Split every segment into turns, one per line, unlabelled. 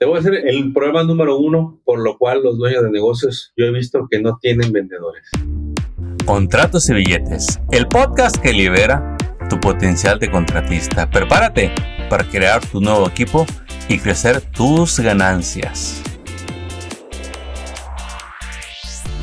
A decir el problema número uno por lo cual los dueños de negocios yo he visto que no tienen vendedores.
Contratos y billetes, el podcast que libera tu potencial de contratista. Prepárate para crear tu nuevo equipo y crecer tus ganancias.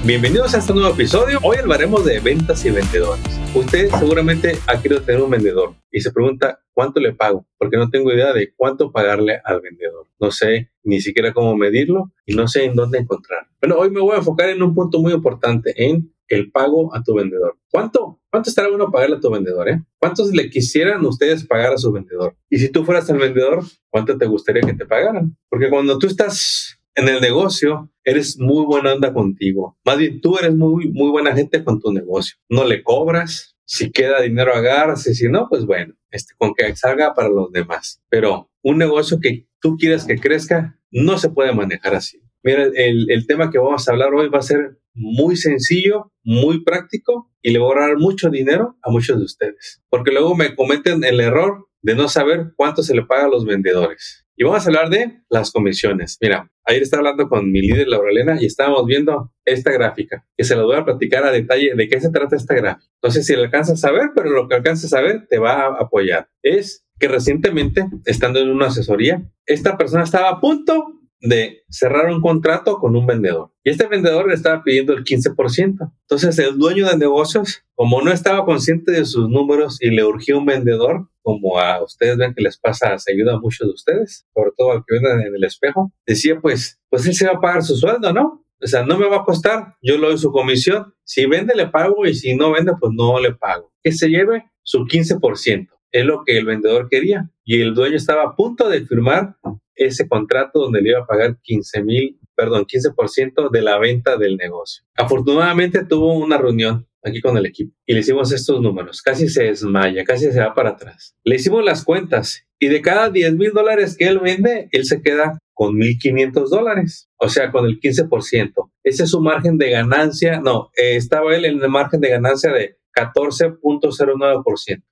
Bienvenidos a este nuevo episodio. Hoy hablaremos de ventas y vendedores. Usted seguramente ha querido tener un vendedor y se pregunta cuánto le pago, porque no tengo idea de cuánto pagarle al vendedor. No sé ni siquiera cómo medirlo y no sé en dónde encontrar. Bueno, hoy me voy a enfocar en un punto muy importante, en el pago a tu vendedor. ¿Cuánto, cuánto estará bueno pagarle a tu vendedor? Eh? ¿Cuántos le quisieran ustedes pagar a su vendedor? Y si tú fueras el vendedor, ¿cuánto te gustaría que te pagaran? Porque cuando tú estás en el negocio, eres muy buena onda contigo. Más bien, tú eres muy, muy buena gente con tu negocio. No le cobras. Si queda dinero, agarras. Y si no, pues bueno, este, con que salga para los demás. Pero un negocio que tú quieres que crezca, no se puede manejar así. Mira, el, el tema que vamos a hablar hoy va a ser muy sencillo, muy práctico y le voy a ahorrar mucho dinero a muchos de ustedes. Porque luego me cometen el error de no saber cuánto se le paga a los vendedores. Y vamos a hablar de las comisiones. Mira, ayer estaba hablando con mi líder Laura Elena y estábamos viendo esta gráfica, que se la voy a platicar a detalle de qué se trata esta gráfica. Sé si le alcanzas a ver, pero lo que alcanzas a ver te va a apoyar. Es que recientemente, estando en una asesoría, esta persona estaba a punto de cerrar un contrato con un vendedor. Y este vendedor le estaba pidiendo el 15%. Entonces el dueño de negocios, como no estaba consciente de sus números y le urgía un vendedor, como a ustedes ven que les pasa, se ayuda a muchos de ustedes, sobre todo al que ven en el espejo, decía pues, pues él se va a pagar su sueldo, ¿no? O sea, no me va a costar, yo le doy su comisión. Si vende, le pago y si no vende, pues no le pago. Que se lleve su 15%. Es lo que el vendedor quería. Y el dueño estaba a punto de firmar ese contrato donde le iba a pagar 15 mil, perdón, 15% de la venta del negocio. Afortunadamente tuvo una reunión aquí con el equipo y le hicimos estos números. Casi se desmaya, casi se va para atrás. Le hicimos las cuentas y de cada 10 mil dólares que él vende, él se queda con 1.500 dólares, o sea, con el 15%. Ese es su margen de ganancia. No, eh, estaba él en el margen de ganancia de 14.09%.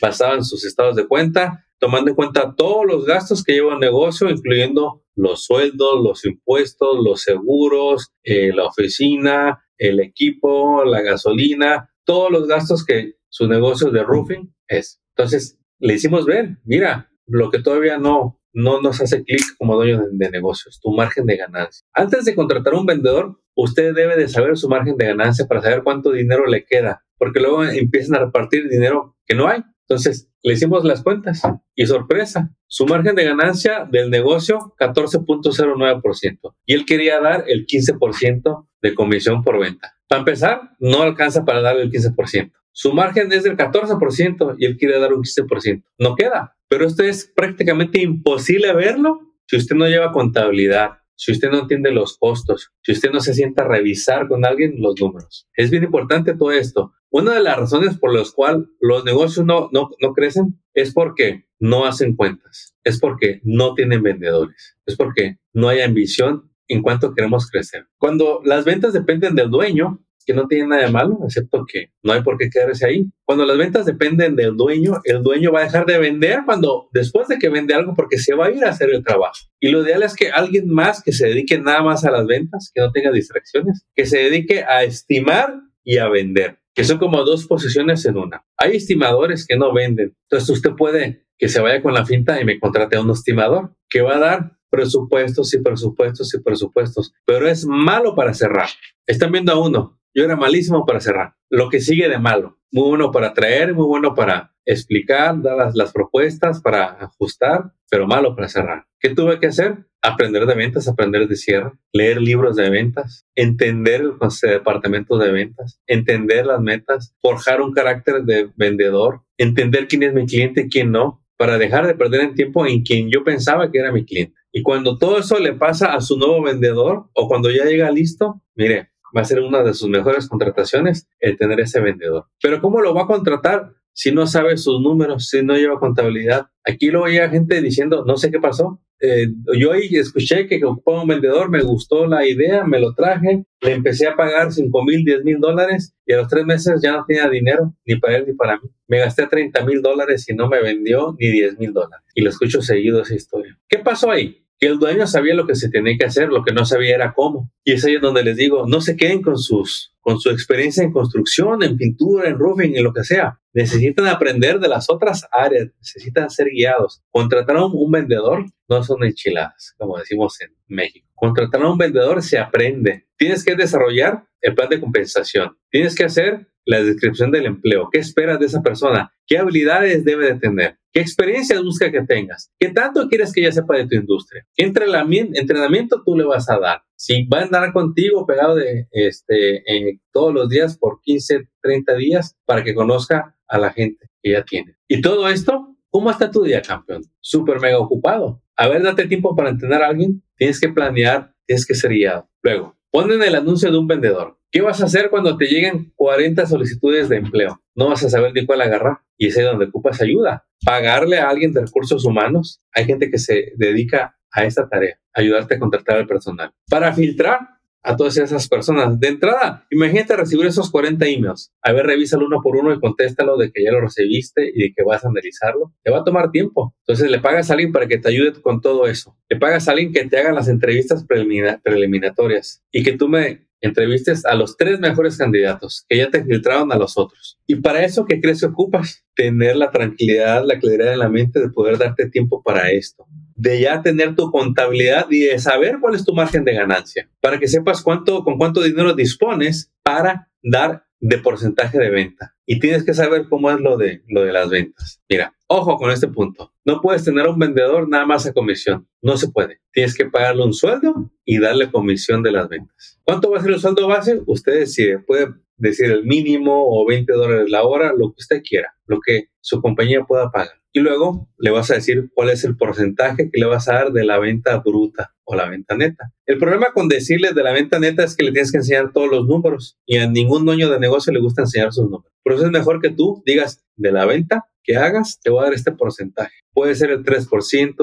Basado en sus estados de cuenta, tomando en cuenta todos los gastos que lleva el negocio, incluyendo los sueldos, los impuestos, los seguros, eh, la oficina, el equipo, la gasolina, todos los gastos que su negocio de roofing es. Entonces, le hicimos ver, mira, lo que todavía no, no nos hace clic como dueño de, de, negocios, tu margen de ganancia. Antes de contratar a un vendedor, usted debe de saber su margen de ganancia para saber cuánto dinero le queda, porque luego empiezan a repartir dinero que no hay. Entonces, le hicimos las cuentas y sorpresa, su margen de ganancia del negocio 14.09% y él quería dar el 15% de comisión por venta. Para empezar, no alcanza para darle el 15%. Su margen es del 14% y él quiere dar un 15%. No queda, pero esto es prácticamente imposible verlo si usted no lleva contabilidad, si usted no entiende los costos, si usted no se sienta a revisar con alguien los números. Es bien importante todo esto. Una de las razones por las cuales los negocios no, no, no crecen es porque no hacen cuentas, es porque no tienen vendedores, es porque no hay ambición en cuanto queremos crecer. Cuando las ventas dependen del dueño, que no tiene nada de malo, excepto que no hay por qué quedarse ahí. Cuando las ventas dependen del dueño, el dueño va a dejar de vender cuando después de que vende algo porque se va a ir a hacer el trabajo. Y lo ideal es que alguien más que se dedique nada más a las ventas, que no tenga distracciones, que se dedique a estimar y a vender, que son como dos posiciones en una. Hay estimadores que no venden. Entonces usted puede que se vaya con la finta y me contrate a un estimador que va a dar presupuestos y presupuestos y presupuestos, pero es malo para cerrar. Están viendo a uno, yo era malísimo para cerrar. Lo que sigue de malo. Muy bueno para traer, muy bueno para explicar, dar las, propuestas, para ajustar, pero malo para cerrar. ¿Qué tuve que hacer? Aprender de ventas, aprender de cierre, leer libros de ventas, entender el departamento de ventas, entender las metas, forjar un carácter de vendedor, entender quién es mi cliente y quién no, para dejar de perder el tiempo en quien yo pensaba que era mi cliente. Y cuando todo eso le pasa a su nuevo vendedor o cuando ya llega listo, mire, va a ser una de sus mejores contrataciones el tener ese vendedor. Pero ¿cómo lo va a contratar si no sabe sus números, si no lleva contabilidad? Aquí luego llega gente diciendo, no sé qué pasó. Eh, yo ahí escuché que ocupaba un vendedor, me gustó la idea, me lo traje, le empecé a pagar 5 mil, 10 mil dólares y a los tres meses ya no tenía dinero ni para él ni para mí. Me gasté 30 mil dólares y no me vendió ni 10 mil dólares. Y lo escucho seguido esa historia. ¿Qué pasó ahí? Que el dueño sabía lo que se tenía que hacer, lo que no sabía era cómo. Y es ahí donde les digo, no se queden con sus con su experiencia en construcción, en pintura, en roofing, en lo que sea. Necesitan aprender de las otras áreas, necesitan ser guiados. Contratar a un, vendedor no son enchiladas, como decimos en México. Contratar a un vendedor se aprende. Tienes que desarrollar el plan de compensación. Tienes que hacer la descripción del empleo. ¿Qué esperas de esa persona? ¿Qué habilidades debe de tener? ¿Qué experiencias busca que tengas? ¿Qué tanto quieres que ella sepa de tu industria? ¿Qué entrenamiento tú le vas a dar? Si va a andar contigo pegado de este, todos los días por 15, 30 días para que conozca a la gente que ya tiene. Y todo esto, ¿cómo está tu día, campeón? Súper mega ocupado. A ver, date tiempo para entrenar a alguien. Tienes que planear, tienes que ser guiado. Luego, ponen el anuncio de un vendedor. ¿Qué vas a hacer cuando te lleguen 40 solicitudes de empleo? No vas a saber ni cuál agarrar y es ahí donde ocupas ayuda. Pagarle a alguien de recursos humanos. Hay gente que se dedica a esta tarea, ayudarte a contratar al personal. Para filtrar a todas esas personas. De entrada, imagínate recibir esos 40 emails. A ver, revísalo uno por uno y contéstalo de que ya lo recibiste y de que vas a analizarlo. Te va a tomar tiempo. Entonces le pagas a alguien para que te ayude con todo eso. Le pagas a alguien que te haga las entrevistas preliminatorias y que tú me entrevistes a los tres mejores candidatos que ya te filtraron a los otros. Y para eso, ¿qué crees que ocupas? Tener la tranquilidad, la claridad en la mente de poder darte tiempo para esto. De ya tener tu contabilidad y de saber cuál es tu margen de ganancia. Para que sepas cuánto, con cuánto dinero dispones para dar de porcentaje de venta. Y tienes que saber cómo es lo de, lo de las ventas. Mira, ojo con este punto. No puedes tener a un vendedor nada más a comisión. No se puede. Tienes que pagarle un sueldo y darle comisión de las ventas. ¿Cuánto va a ser el sueldo base? Usted decide. Puede decir el mínimo o 20 dólares la hora, lo que usted quiera, lo que su compañía pueda pagar. Y luego le vas a decir cuál es el porcentaje que le vas a dar de la venta bruta o la venta neta. El problema con decirles de la venta neta es que le tienes que enseñar todos los números y a ningún dueño de negocio le gusta enseñar sus números. Por eso es mejor que tú digas de la venta que hagas, te voy a dar este porcentaje. Puede ser el 3%,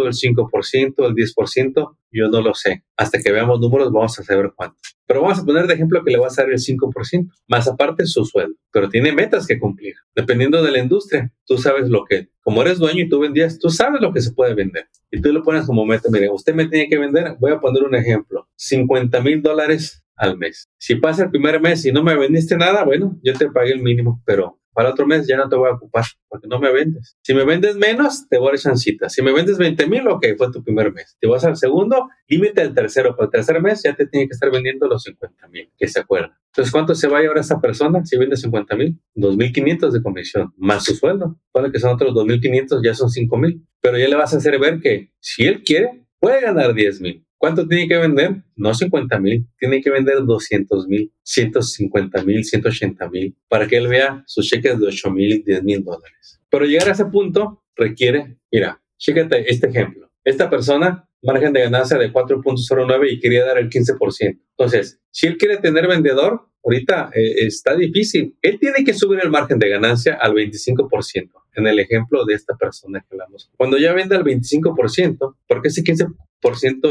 el 5%, el 10%, yo no lo sé. Hasta que veamos números vamos a saber cuánto. Pero vamos a poner de ejemplo que le vas a dar el 5%, más aparte su sueldo. Pero tiene metas que cumplir. Dependiendo de la industria, tú sabes lo que, como eres dueño y tú vendías, tú sabes lo que se puede vender. Y tú lo pones como meta, mire, usted me tiene que vender, voy a poner un ejemplo, 50 mil dólares al mes. Si pasa el primer mes y no me vendiste nada, bueno, yo te pagué el mínimo, pero para otro mes ya no te voy a ocupar porque no me vendes. Si me vendes menos, te voy a dar chancita. Si me vendes 20 mil, ok, fue tu primer mes. Te vas al segundo, límite el tercero. Para el tercer mes ya te tiene que estar vendiendo los 50 mil, que se acuerda. Entonces, ¿cuánto se va a llevar esa persona si vende 50 mil? 2.500 de comisión, más su sueldo. Para que son otros 2.500, ya son 5 mil. Pero ya le vas a hacer ver que si él quiere, puede ganar 10 mil. ¿Cuánto tiene que vender? No 50 mil, tiene que vender 200 mil, 150 mil, 180 mil, para que él vea sus cheques de 8 mil, 10 mil dólares. Pero llegar a ese punto requiere, mira, chécate este ejemplo. Esta persona, margen de ganancia de 4.09 y quería dar el 15%. Entonces, si él quiere tener vendedor, ahorita eh, está difícil. Él tiene que subir el margen de ganancia al 25%, en el ejemplo de esta persona que hablamos. Cuando ya vende al 25%, porque ese 15%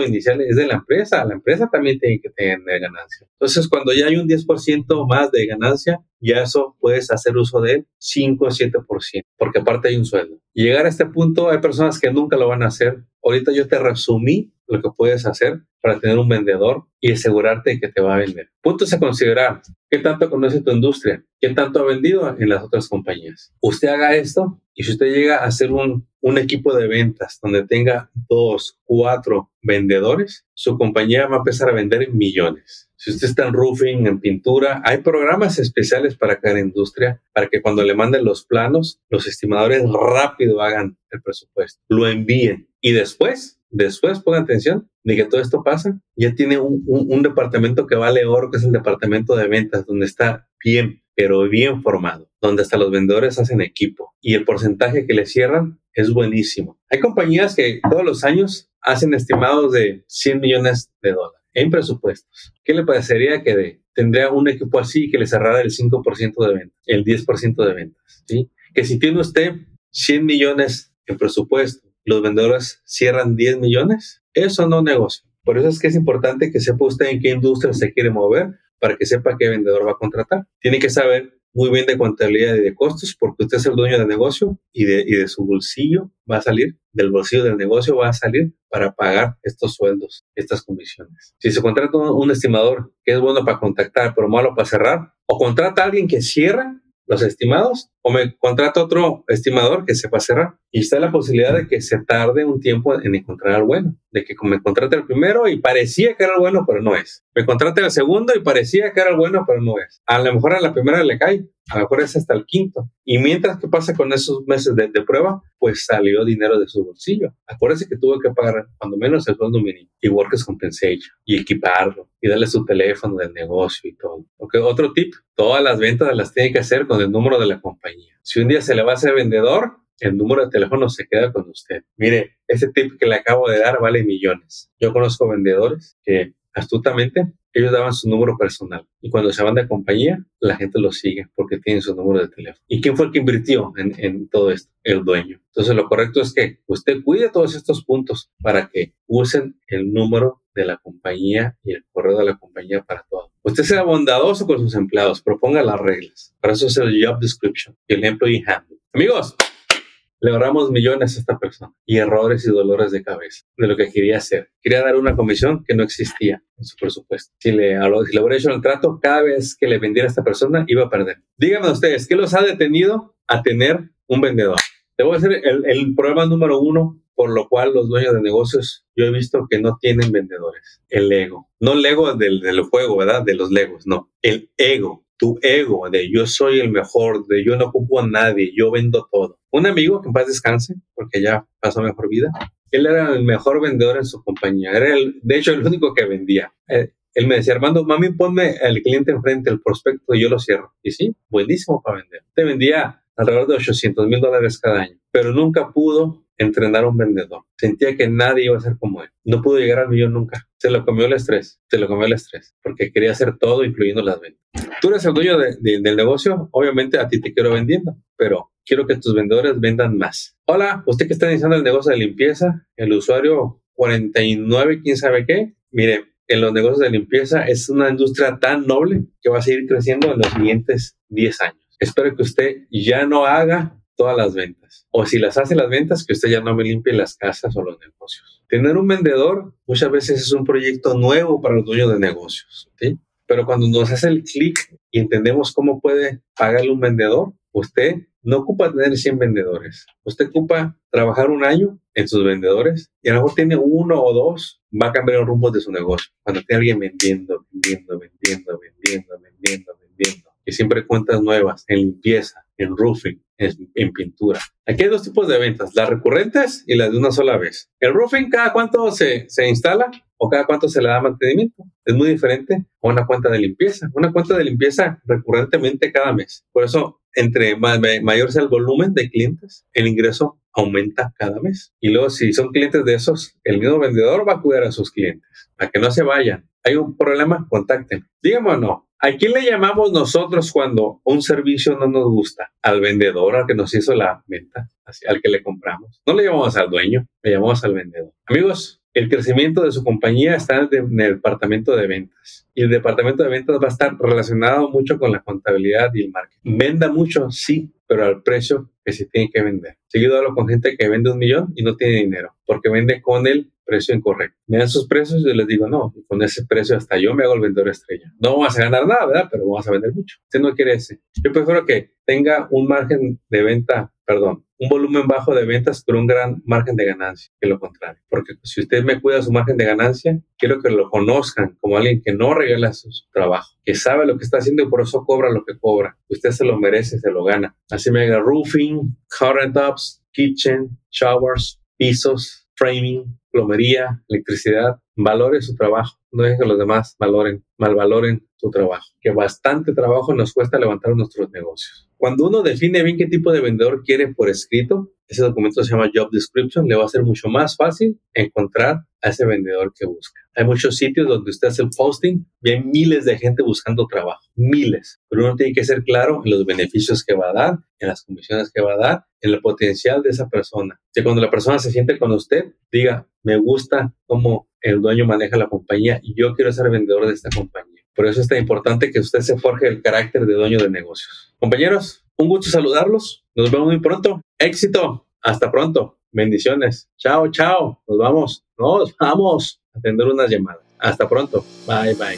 inicial es de la empresa, la empresa también tiene que tener ganancia. Entonces, cuando ya hay un 10% más de ganancia, ya eso puedes hacer uso de él 5 o 7%, porque aparte hay un sueldo. llegar a este punto, hay personas que nunca lo van a hacer. Ahorita yo te resumí lo que puedes hacer para tener un vendedor y asegurarte de que te va a vender. Puntos a considerar. ¿Qué tanto conoce tu industria? ¿Qué tanto ha vendido en las otras compañías? Usted haga esto y si usted llega a hacer un, un equipo de ventas donde tenga dos, cuatro vendedores, su compañía va a empezar a vender millones. Si usted está en roofing, en pintura, hay programas especiales para cada industria para que cuando le manden los planos, los estimadores rápido hagan el presupuesto, lo envíen y después después pongan atención de que todo esto pasa, ya tiene un, departamento que vale oro, que es el departamento de ventas, donde está bien, pero bien formado, donde hasta los vendedores hacen equipo y el porcentaje que le cierran es buenísimo. Hay compañías que todos los años hacen estimados de 100 millones de dólares en presupuestos. ¿Qué le parecería que tendría un equipo así que le cerrara el 5% de ventas, el 10% de ventas? ¿sí? Que si tiene usted 100 millones en presupuesto los vendedores cierran 10 millones, eso no negocio. Por eso es que es importante que sepa usted en qué industria se quiere mover para que sepa qué vendedor va a contratar. Tiene que saber muy bien de contabilidad y de costos porque usted es el dueño del negocio y de, y de su bolsillo va a salir, del bolsillo del negocio va a salir para pagar estos sueldos, estas comisiones. Si se contrata un estimador que es bueno para contactar pero malo para cerrar, o contrata a alguien que cierra los estimados o me contrata otro estimador que sepa cerrar. Y está la posibilidad de que se tarde un tiempo en encontrar al bueno, de que me contrate el primero y parecía que era el bueno, pero no es. Me contrate el segundo y parecía que era el bueno, pero no es. A lo mejor a la primera le cae, a lo mejor es hasta el quinto. Y mientras que pasa con esos meses de, prueba, pues salió dinero de su bolsillo. Acuérdese que tuvo que pagar cuando menos el sueldo mínimo y workers compensation y equiparlo y darle su teléfono del negocio y todo. Ok, otro tip, todas las ventas las tiene que hacer con el número de la compañía. Si un día se le va a hacer vendedor, el número de teléfono se queda con usted. Mire, ese tip que le acabo de dar vale millones. Yo conozco vendedores que astutamente ellos daban su número personal y cuando se van de compañía, la gente los sigue porque tienen su número de teléfono. ¿Y quién fue el que invirtió en, en todo esto? El dueño. Entonces, lo correcto es que usted cuide todos estos puntos para que usen el número de la compañía y el correo de la compañía para todo. Usted sea bondadoso con sus empleados, proponga las reglas. Para eso es el job description el employee handbook. Amigos, le ahorramos millones a esta persona y errores y dolores de cabeza de lo que quería hacer. Quería dar una comisión que no existía en su presupuesto. Si le, si le hubiera hecho el trato, cada vez que le vendiera a esta persona, iba a perder. Díganme ustedes, ¿qué los ha detenido a tener un vendedor? Te voy a decir el, el problema número uno por lo cual los dueños de negocios yo he visto que no tienen vendedores. El ego. No el ego del, del juego, ¿verdad? De los legos, no. El ego tu ego de yo soy el mejor, de yo no ocupo a nadie, yo vendo todo. Un amigo que en paz descanse, porque ya pasó mejor vida, él era el mejor vendedor en su compañía, era el, de hecho el único que vendía. Eh, él me decía, Armando, mami, ponme al cliente enfrente, el prospecto, y yo lo cierro. Y sí, buenísimo para vender. Te vendía alrededor de 800 mil dólares cada año, pero nunca pudo entrenar a un vendedor. Sentía que nadie iba a ser como él. No pudo llegar al millón nunca. Se lo comió el estrés, se lo comió el estrés, porque quería hacer todo, incluyendo las ventas. Tú eres el dueño del negocio, obviamente a ti te quiero vendiendo, pero quiero que tus vendedores vendan más. Hola, usted que está iniciando el negocio de limpieza, el usuario 49, quién sabe qué. Mire, en los negocios de limpieza es una industria tan noble que va a seguir creciendo en los siguientes 10 años. Espero que usted ya no haga todas las ventas. O si las hace las ventas, que usted ya no me limpie las casas o los negocios. Tener un vendedor muchas veces es un proyecto nuevo para los dueños de negocios. ¿sí? Pero cuando nos hace el clic y entendemos cómo puede pagarle un vendedor, usted no ocupa tener 100 vendedores. Usted ocupa trabajar un año en sus vendedores y a lo mejor tiene uno o dos, va a cambiar el rumbo de su negocio. Cuando tiene alguien vendiendo, vendiendo, vendiendo, vendiendo, vendiendo, vendiendo, y siempre cuentas nuevas en limpieza, en roofing, en, pintura. Aquí hay dos tipos de ventas, las recurrentes y las de una sola vez. El roofing, ¿cada cuánto se, se instala o cada cuánto se le da mantenimiento? Es muy diferente a una cuenta de limpieza. Una cuenta de limpieza recurrentemente cada mes. Por eso, entre mayor sea el volumen de clientes, el ingreso aumenta cada mes. Y luego, si son clientes de esos, el mismo vendedor va a cuidar a sus clientes, a que no se vayan. Hay un problema, contacten. Dígame o no, ¿A quién le llamamos nosotros cuando un servicio no nos gusta? Al vendedor, al que nos hizo la venta, al que le compramos. No le llamamos al dueño, le llamamos al vendedor. Amigos, el crecimiento de su compañía está en el departamento de ventas. Y el departamento de ventas va a estar relacionado mucho con la contabilidad y el marketing. Venda mucho, sí, pero al precio que se tiene que vender. Seguido hablo con gente que vende un millón y no tiene dinero, porque vende con el precio incorrecto. Me dan sus precios y yo les digo, no, con ese precio hasta yo me hago el vendedor estrella. No vamos a ganar nada, ¿verdad? Pero vamos a vender mucho. Usted no quiere ese. Yo prefiero que tenga un margen de venta, perdón, un volumen bajo de ventas, pero un gran margen de ganancia, que lo contrario. Porque si usted me cuida su margen de ganancia, quiero que lo conozcan como alguien que no regala su, trabajo, que sabe lo que está haciendo y por eso cobra lo que cobra. Usted se lo merece, se lo gana. Así me haga roofing, current ups, kitchen, showers, pisos, framing, plomería, electricidad, valore su trabajo. No dejen que los demás valoren, malvaloren su trabajo. Que bastante trabajo nos cuesta levantar nuestros negocios. Cuando uno define bien qué tipo de vendedor quiere por escrito, ese documento se llama Job Description, le va a ser mucho más fácil encontrar a ese vendedor que busca. Hay muchos sitios donde usted hace el posting y hay miles de gente buscando trabajo, miles. Pero uno tiene que ser claro en los beneficios que va a dar, en las comisiones que va a dar, en el potencial de esa persona. Que cuando la persona se siente con usted, diga, me gusta cómo el dueño maneja la compañía y yo quiero ser vendedor de esta compañía. Por eso es tan importante que usted se forje el carácter de dueño de negocios. Compañeros, un gusto saludarlos. Nos vemos muy pronto. Éxito. Hasta pronto. Bendiciones. Chao, chao. Nos vamos. Nos vamos a atender unas llamadas. Hasta pronto. Bye, bye.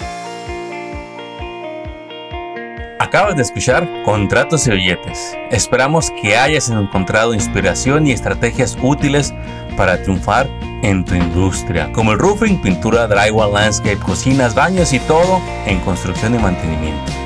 Acabas de escuchar Contratos y Billetes. Esperamos que hayas encontrado inspiración y estrategias útiles para triunfar en tu industria, como el roofing, pintura, drywall, landscape, cocinas, baños y todo en construcción y mantenimiento.